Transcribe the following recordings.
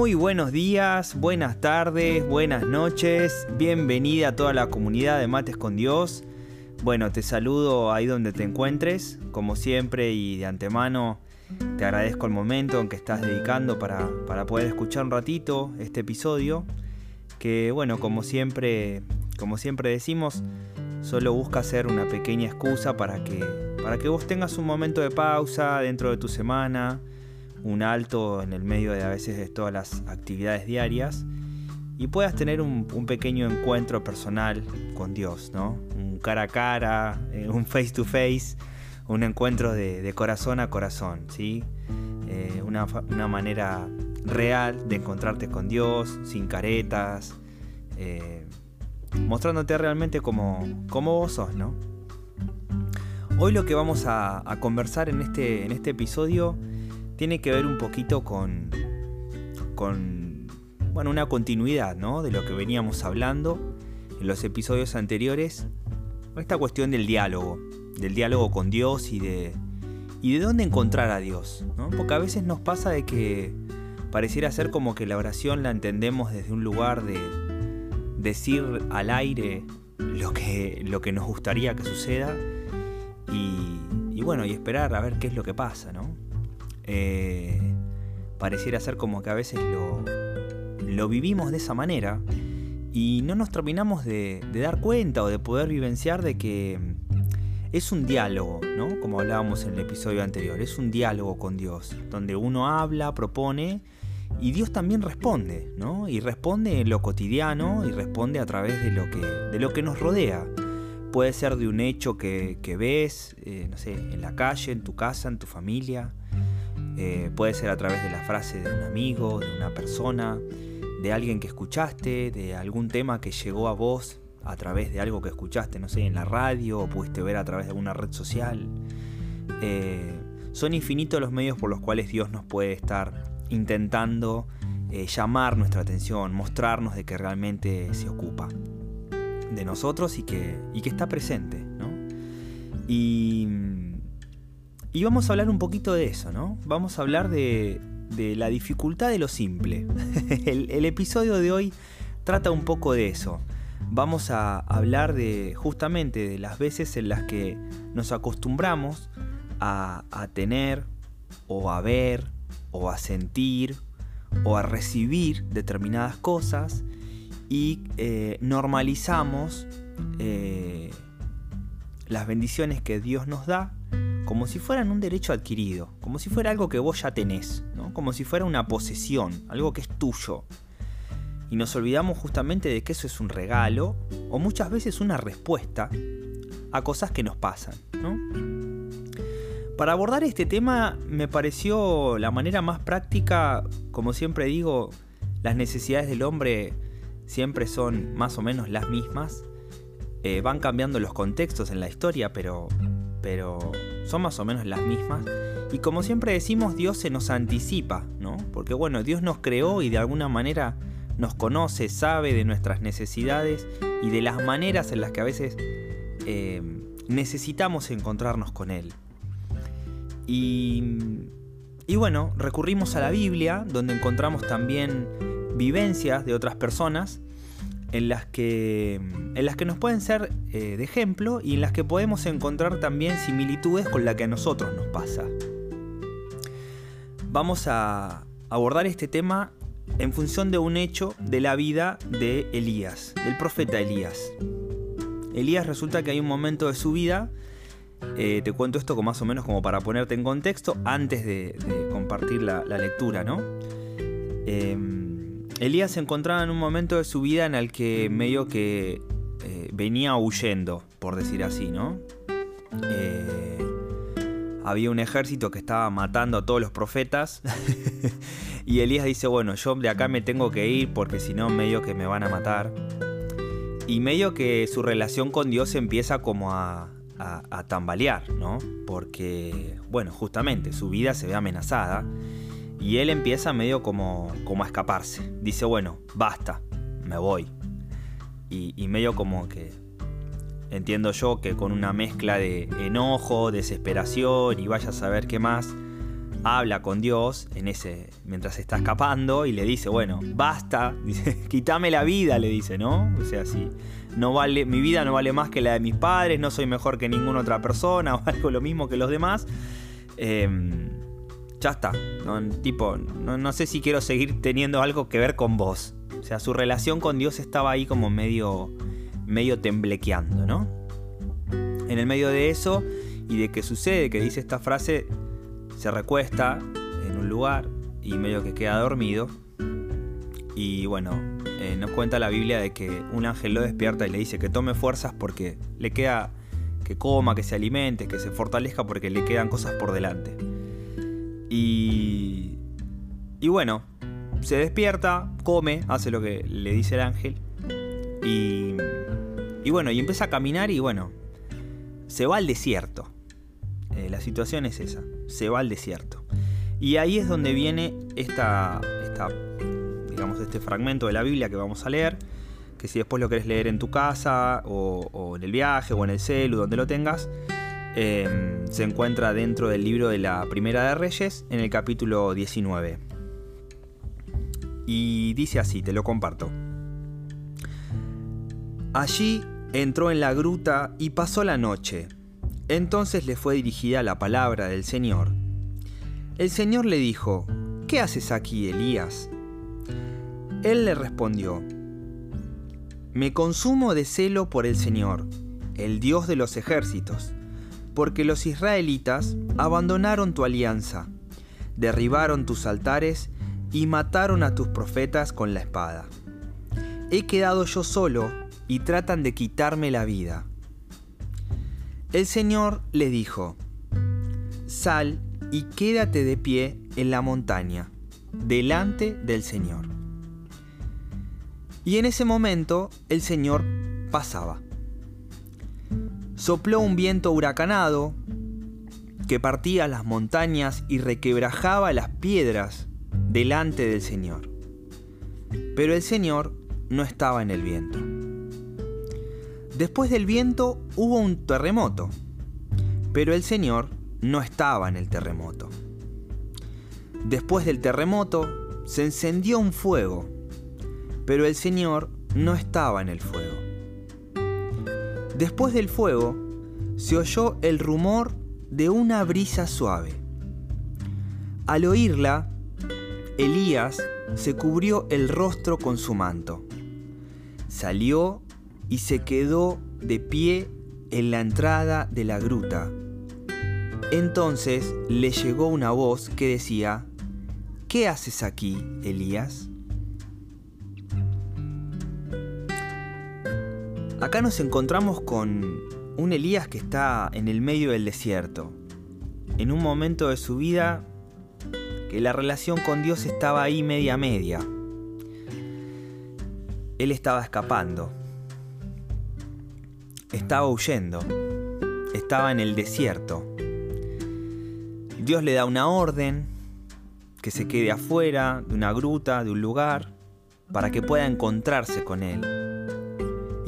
Muy buenos días, buenas tardes, buenas noches, bienvenida a toda la comunidad de Mates con Dios. Bueno, te saludo ahí donde te encuentres, como siempre y de antemano te agradezco el momento en que estás dedicando para, poder escuchar un ratito este episodio, que bueno, como siempre, como siempre decimos, solo busca ser una pequeña excusa para que, para que vos tengas un momento de pausa dentro de tu semana, un alto en el medio de a veces de todas las actividades diarias y puedas tener un, pequeño encuentro personal con Dios, ¿no? Un cara a cara, eh, un face to face, un encuentro de, corazón a corazón, ¿sí? Eh, una, manera real de encontrarte con Dios, sin caretas, eh, mostrándote realmente como, como vos sos, ¿no? Hoy lo que vamos a, a conversar en este, en este episodio tiene que ver un poquito con, bueno, una continuidad ¿no? de lo que veníamos hablando en los episodios anteriores. Esta cuestión del diálogo, del diálogo con Dios y de, y de dónde encontrar a Dios. ¿no? Porque a veces nos pasa de que pareciera ser como que la oración la entendemos desde un lugar de decir al aire lo que, lo que nos gustaría que suceda y, y bueno, y esperar a ver qué es lo que pasa, ¿no? Eh, pareciera ser como que a veces lo, lo vivimos de esa manera y no nos terminamos de, dar cuenta o de poder vivenciar de que es un diálogo, ¿no? Como hablábamos en el episodio anterior, es un diálogo con Dios, donde uno habla, propone y Dios también responde, ¿no? Y responde en lo cotidiano y responde a través de lo que, de lo que nos rodea. Puede ser de un hecho que, ves, eh, no sé, en la calle, en tu casa, en tu familia. Eh, puede ser a través de la frase de un amigo, de una persona, de alguien que escuchaste, de algún tema que llegó a vos a través de algo que escuchaste, no sé, en la radio o pudiste ver a través de alguna red social. Eh, son infinitos los medios por los cuales Dios nos puede estar intentando eh, llamar nuestra atención, mostrarnos de que realmente se ocupa de nosotros y que, y que está presente. ¿no? Y y vamos a hablar un poquito de eso, ¿no? Vamos a hablar de, la dificultad de lo simple. el, episodio de hoy trata un poco de eso. Vamos a hablar de justamente de las veces en las que nos acostumbramos a, tener o a ver o a sentir o a recibir determinadas cosas y eh, normalizamos eh, las bendiciones que Dios nos da como si fueran un derecho adquirido, como si fuera algo que vos ya tenés, como si fuera una posesión, algo que es tuyo. Y nos olvidamos justamente de que eso es un regalo o muchas veces una respuesta a cosas que nos pasan. Para abordar este tema me pareció la manera más práctica, como siempre digo, las necesidades del hombre siempre son más o menos las mismas. Eh, van cambiando los contextos en la historia, pero pero son más o menos las mismas. Y como siempre decimos, Dios se nos anticipa, ¿no? Porque bueno, Dios nos creó y de alguna manera nos conoce, sabe de nuestras necesidades y de las maneras en las que a veces eh, necesitamos encontrarnos con Él. Y, y bueno, recurrimos a la Biblia, donde encontramos también vivencias de otras personas en las que, en las que nos pueden ser eh, de ejemplo y en las que podemos encontrar también similitudes con la que a nosotros nos pasa. Vamos a abordar este tema en función de un hecho de la vida de Elías, del profeta Elías. Elías resulta que hay un momento de su vida, eh, te cuento esto más o menos como para ponerte en contexto antes de, compartir la, lectura, ¿no? Em, Elías se encontraba en un momento de su vida en el que medio que eh, venía huyendo, por decir así, ¿no? Eh, había un ejército que estaba matando a todos los profetas y Elías dice, bueno, yo de acá me tengo que ir porque si no medio que me van a matar. Y medio que su relación con Dios empieza como a, tambalear, ¿no? Porque, bueno, justamente su vida se ve amenazada y él empieza medio como, como a escaparse. Dice, bueno, basta, me voy. Y, medio como que entiendo yo que con una mezcla de enojo, desesperación y vaya a saber qué más, habla con Dios en ese mientras está escapando y le dice, bueno, basta, dice, quítame la vida, le dice, ¿no? O sea, si no vale, mi vida no vale más que la de mis padres, no soy mejor que ninguna otra persona o algo lo mismo que los demás. Em, ya está, no, tipo, no, no sé si quiero seguir teniendo algo que ver con vos. O sea, su relación con Dios estaba ahí como medio, medio temblequeando, ¿no? En el medio de eso y de que sucede, que dice esta frase, se recuesta en un lugar y medio que queda dormido. Y bueno, eh, nos cuenta la Biblia de que un ángel lo despierta y le dice que tome fuerzas porque le queda que coma, que se alimente, que se fortalezca porque le quedan cosas por delante. Y, y bueno, se despierta, come, hace lo que le dice el ángel. Y, y bueno, y empieza a caminar y bueno, se va al desierto. Eh, la situación es esa, se va al desierto. Y ahí es donde viene esta, digamos, este fragmento de la Biblia que vamos a leer, que si después lo querés leer en tu casa o, en el viaje o en el celu, donde lo tengas, em, se encuentra dentro del libro de la Primera de Reyes, en el capítulo 19. Y dice así, te lo comparto. Allí entró en la gruta y pasó la noche entonces le fue dirigida la palabra del Señor. El Señor le dijo, ¿qué haces aquí, Elías? Él le respondió, Me consumo de celo por el Señor, el Dios de los ejércitos, porque los israelitas abandonaron tu alianza, derribaron tus altares y mataron a tus profetas con la espada. He quedado yo solo y tratan de quitarme la vida. El Señor le dijo, Sal y quédate de pie en la montaña, delante del Señor. Y en ese momento el Señor pasaba. Sopló un viento huracanado que partía las montañas y requebrajaba las piedras delante del Señor. Pero el Señor no estaba en el viento. Después del viento hubo un terremoto, pero el Señor no estaba en el terremoto. Después del terremoto se encendió un fuego, pero el Señor no estaba en el fuego. Después del fuego se oyó el rumor de una brisa suave. Al oírla, Elías se cubrió el rostro con su manto. Salió y se quedó de pie en la entrada de la gruta. Entonces le llegó una voz que decía, ¿Qué haces aquí, Elías? Acá nos encontramos con un Elías que está en el medio del desierto, en un momento de su vida que la relación con Dios estaba ahí media media. Él estaba escapando, estaba huyendo, estaba en el desierto. Dios le da una orden, que se quede afuera de una gruta, de un lugar, para que pueda encontrarse con él.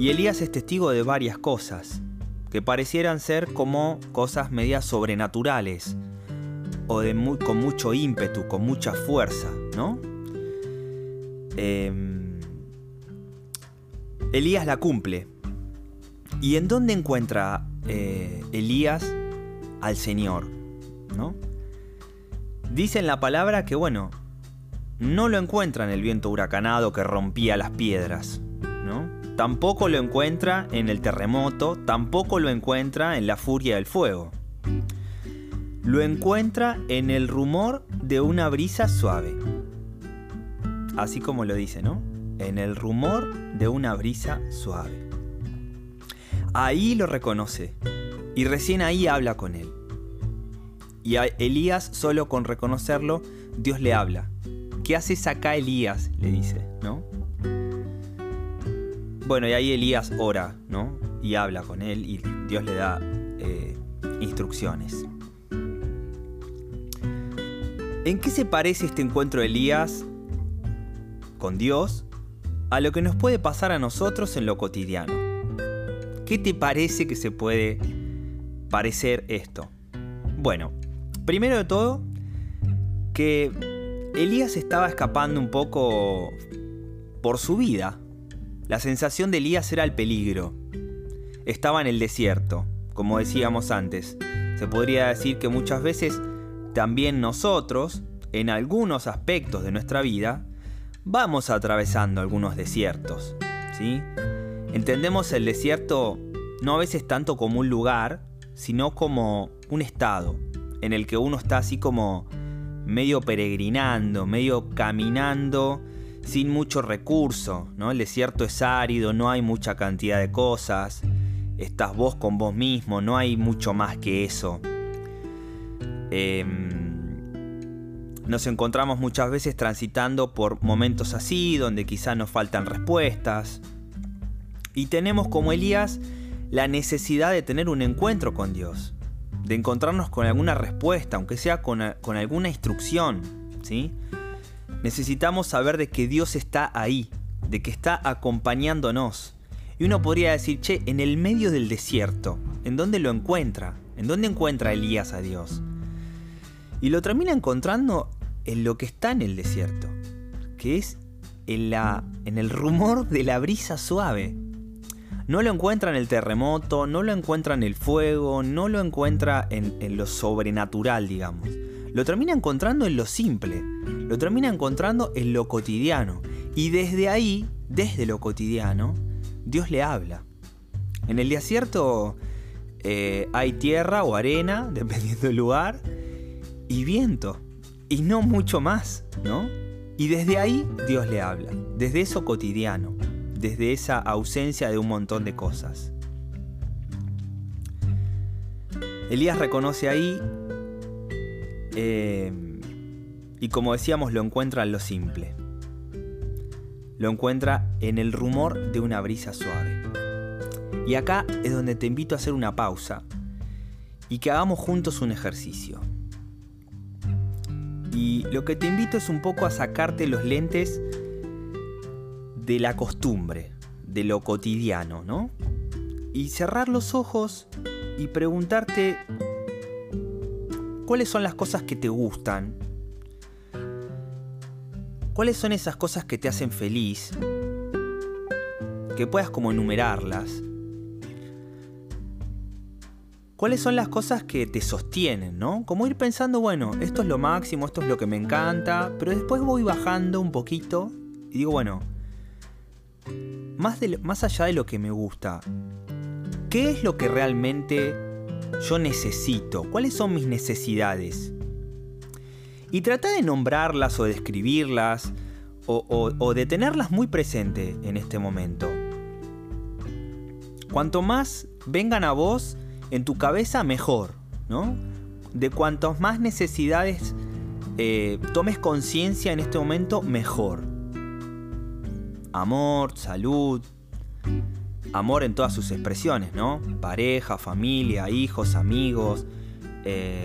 Y Elías es testigo de varias cosas, que parecieran ser como cosas medias sobrenaturales, o de con mucho ímpetu, con mucha fuerza, ¿no? Eh, Elías la cumple. ¿Y en dónde encuentra eh, Elías al Señor? ¿No? Dice en la palabra que, bueno, no lo encuentra en el viento huracanado que rompía las piedras. Tampoco lo encuentra en el terremoto, tampoco lo encuentra en la furia del fuego. Lo encuentra en el rumor de una brisa suave. Así como lo dice, ¿no? En el rumor de una brisa suave. Ahí lo reconoce y recién ahí habla con él. Y a Elías, solo con reconocerlo, Dios le habla. ¿Qué haces acá, Elías? le dice, ¿no? Bueno, y ahí Elías ora, ¿no? Y habla con él y Dios le da eh, instrucciones. ¿En qué se parece este encuentro de Elías con Dios a lo que nos puede pasar a nosotros en lo cotidiano? ¿Qué te parece que se puede parecer esto? Bueno, Primero de todo, que Elías estaba escapando un poco por su vida. La sensación de Elías era el peligro. Estaba en el desierto, como decíamos antes. Se podría decir que muchas veces también nosotros, en algunos aspectos de nuestra vida, vamos atravesando algunos desiertos. ¿sí? Entendemos el desierto no a veces tanto como un lugar, sino como un estado, en el que uno está así como medio peregrinando, medio caminando sin mucho recurso, ¿no? El desierto es árido, no hay mucha cantidad de cosas, estás vos con vos mismo, no hay mucho más que eso. Em, nos encontramos muchas veces transitando por momentos así, donde quizás nos faltan respuestas. Y tenemos como Elías la necesidad de tener un encuentro con Dios de encontrarnos con alguna respuesta, aunque sea con, alguna instrucción, ¿sí? Necesitamos saber de que Dios está ahí, de que está acompañándonos. Y uno podría decir, che, en el medio del desierto, ¿en dónde lo encuentra? ¿En dónde encuentra Elías a Dios? Y lo termina encontrando en lo que está en el desierto, que es en, la, en el rumor de la brisa suave, no lo encuentra en el terremoto, no lo encuentra en el fuego, no lo encuentra en, lo sobrenatural, digamos. Lo termina encontrando en lo simple, lo termina encontrando en lo cotidiano. Y desde ahí, desde lo cotidiano, Dios le habla. En el desierto eh, hay tierra o arena, dependiendo del lugar, y viento. Y no mucho más, ¿no? Y desde ahí Dios le habla, desde eso cotidiano desde esa ausencia de un montón de cosas. Elías reconoce ahí eh, y como decíamos lo encuentra en lo simple. Lo encuentra en el rumor de una brisa suave. Y acá es donde te invito a hacer una pausa y que hagamos juntos un ejercicio. Y lo que te invito es un poco a sacarte los lentes de la costumbre, de lo cotidiano, ¿no? Y cerrar los ojos y preguntarte cuáles son las cosas que te gustan, cuáles son esas cosas que te hacen feliz, que puedas como enumerarlas. ¿Cuáles son las cosas que te sostienen, no? Como ir pensando, bueno, esto es lo máximo, esto es lo que me encanta, pero después voy bajando un poquito y digo, bueno, más, más allá de lo que me gusta, ¿qué es lo que realmente yo necesito? ¿Cuáles son mis necesidades? Y trata de nombrarlas o describirlas o, o de tenerlas muy presente en este momento. Cuanto más vengan a vos en tu cabeza, mejor, ¿no? De cuantas más necesidades eh, tomes conciencia en este momento, mejor amor, salud, amor en todas sus expresiones, ¿no? Pareja, familia, hijos, amigos, eh,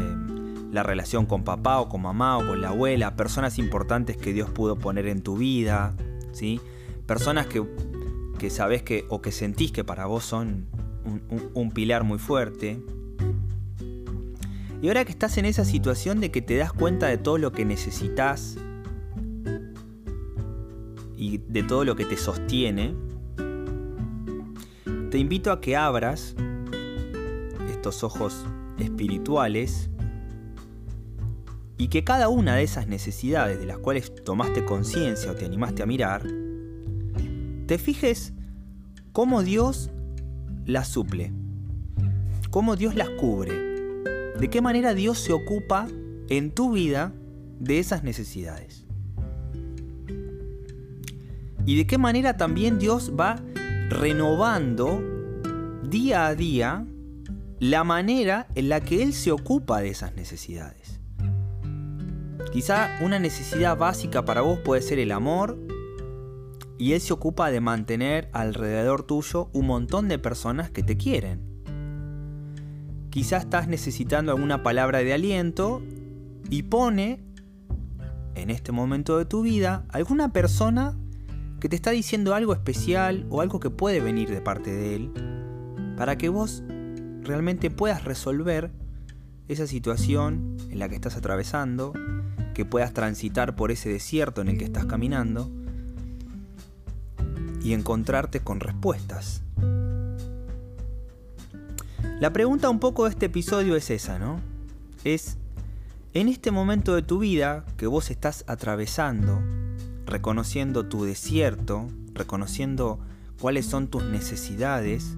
la relación con papá o con mamá o con la abuela, personas importantes que Dios pudo poner en tu vida, ¿sí? Personas que, que sabes que o que sentís que para vos son un pilar muy fuerte. Y ahora que estás en esa situación de que te das cuenta de todo lo que necesitas, y de todo lo que te sostiene, te invito a que abras estos ojos espirituales y que cada una de esas necesidades de las cuales tomaste conciencia o te animaste a mirar, te fijes cómo Dios las suple, cómo Dios las cubre, de qué manera Dios se ocupa en tu vida de esas necesidades. Y de qué manera también Dios va renovando día a día la manera en la que Él se ocupa de esas necesidades. Quizá una necesidad básica para vos puede ser el amor y Él se ocupa de mantener alrededor tuyo un montón de personas que te quieren. Quizá estás necesitando alguna palabra de aliento y pone en este momento de tu vida alguna persona que te está diciendo algo especial o algo que puede venir de parte de Él para que vos realmente puedas resolver esa situación en la que estás atravesando, que puedas transitar por ese desierto en el que estás caminando y encontrarte con respuestas. La pregunta un poco de este episodio es esa, ¿no? Es, en este momento de tu vida que vos estás atravesando, reconociendo tu desierto, reconociendo cuáles son tus necesidades,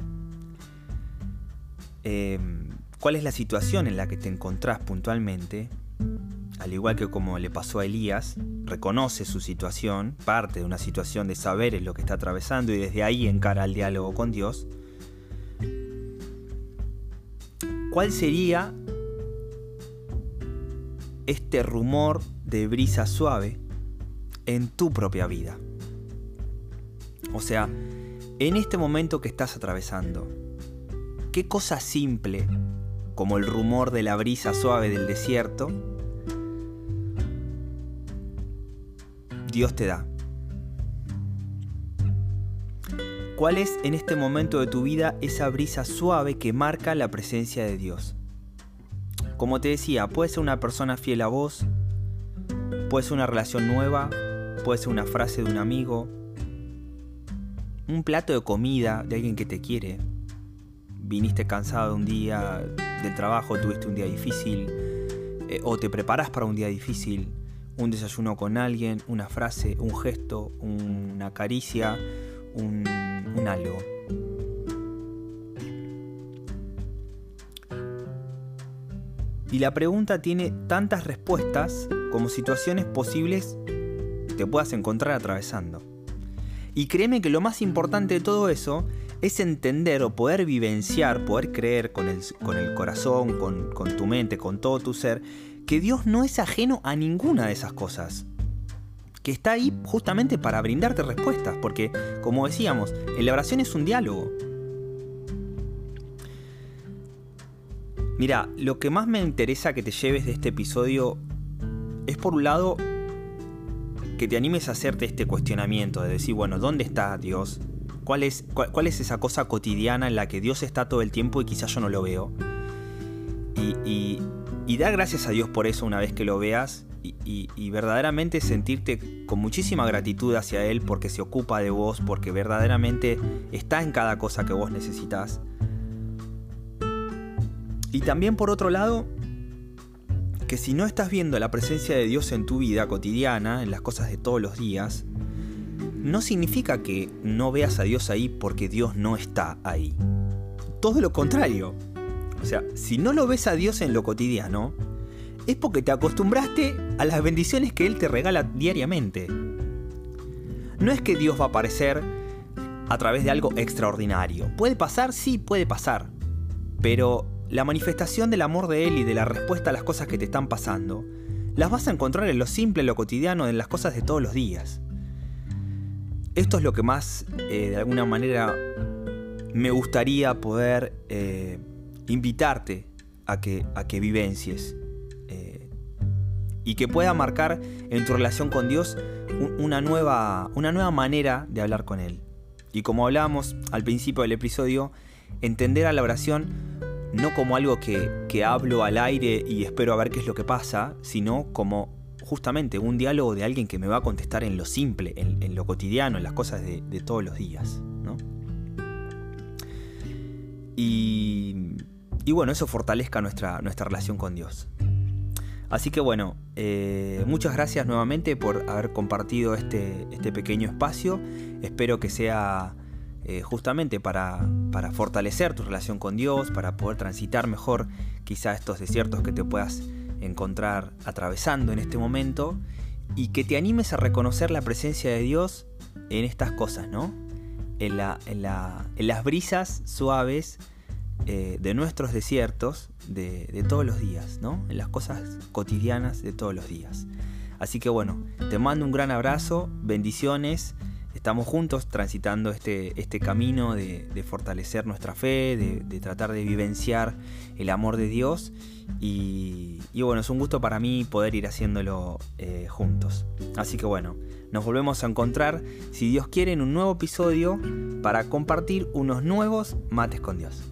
em, cuál es la situación en la que te encontrás puntualmente, al igual que como le pasó a Elías, reconoce su situación, parte de una situación de saber lo que está atravesando y desde ahí encara el diálogo con Dios, ¿cuál sería este rumor de brisa suave en tu propia vida? O sea, en este momento que estás atravesando, ¿qué cosa simple, como el rumor de la brisa suave del desierto, Dios te da. ¿Cuál es en este momento de tu vida esa brisa suave que marca la presencia de Dios? Como te decía, puede ser una persona fiel a vos, puede ser una relación nueva, puede ser una frase de un amigo, un plato de comida de alguien que te quiere. Viniste cansado un día del trabajo, tuviste un día difícil, eh, o te preparas para un día difícil, un desayuno con alguien, una frase, un gesto, una caricia, un, algo. Y la pregunta tiene tantas respuestas como situaciones posibles te puedas encontrar atravesando. Y créeme que lo más importante de todo eso es entender o poder vivenciar, poder creer con el, con el corazón, con, con tu mente, con todo tu ser, que Dios no es ajeno a ninguna de esas cosas. Que está ahí justamente para brindarte respuestas, porque, como decíamos, la oración es un diálogo. Mira, lo que más me interesa que te lleves de este episodio es por un lado que te animes a hacerte este cuestionamiento de decir, bueno, ¿dónde está Dios? ¿Cuál es, cuál, es esa cosa cotidiana en la que Dios está todo el tiempo y quizás yo no lo veo? y, y da gracias a Dios por eso una vez que lo veas y, verdaderamente sentirte con muchísima gratitud hacia Él porque se ocupa de vos, porque verdaderamente está en cada cosa que vos necesitas. Y también por otro lado, que si no estás viendo la presencia de Dios en tu vida cotidiana, en las cosas de todos los días, no significa que no veas a Dios ahí porque Dios no está ahí. Todo lo contrario. O sea, si no lo ves a Dios en lo cotidiano, es porque te acostumbraste a las bendiciones que Él te regala diariamente. No es que Dios va a aparecer a través de algo extraordinario. ¿Puede pasar? Sí, puede pasar. Pero la manifestación del amor de Él y de la respuesta a las cosas que te están pasando, las vas a encontrar en lo simple, en lo cotidiano, en las cosas de todos los días. Esto es lo que más, eh, de alguna manera, me gustaría poder eh, invitarte a que, a que vivencies eh, y que pueda marcar en tu relación con Dios una nueva, una nueva manera de hablar con Él. Y como hablábamos al principio del episodio, entender a la oración no como algo que, que, hablo al aire y espero a ver qué es lo que pasa, sino como justamente un diálogo de alguien que me va a contestar en lo simple, en, lo cotidiano, en las cosas de, de todos los días. ¿no? y, y bueno, eso fortalezca nuestra, nuestra relación con Dios. Así que bueno, eh, muchas gracias nuevamente por haber compartido este, este pequeño espacio. Espero que sea eh, justamente para, para, fortalecer tu relación con Dios, para poder transitar mejor quizá estos desiertos que te puedas encontrar atravesando en este momento y que te animes a reconocer la presencia de Dios en estas cosas, ¿no? En, la, en, la, en las brisas suaves eh, de nuestros desiertos de, todos los días, ¿no? En las cosas cotidianas de todos los días. Así que bueno, te mando un gran abrazo, bendiciones. Estamos juntos transitando este, este camino de, fortalecer nuestra fe, de, tratar de vivenciar el amor de Dios. Y, bueno, es un gusto para mí poder ir haciéndolo eh, juntos. Así que bueno, nos volvemos a encontrar, si Dios quiere, en un nuevo episodio para compartir unos nuevos mates con Dios.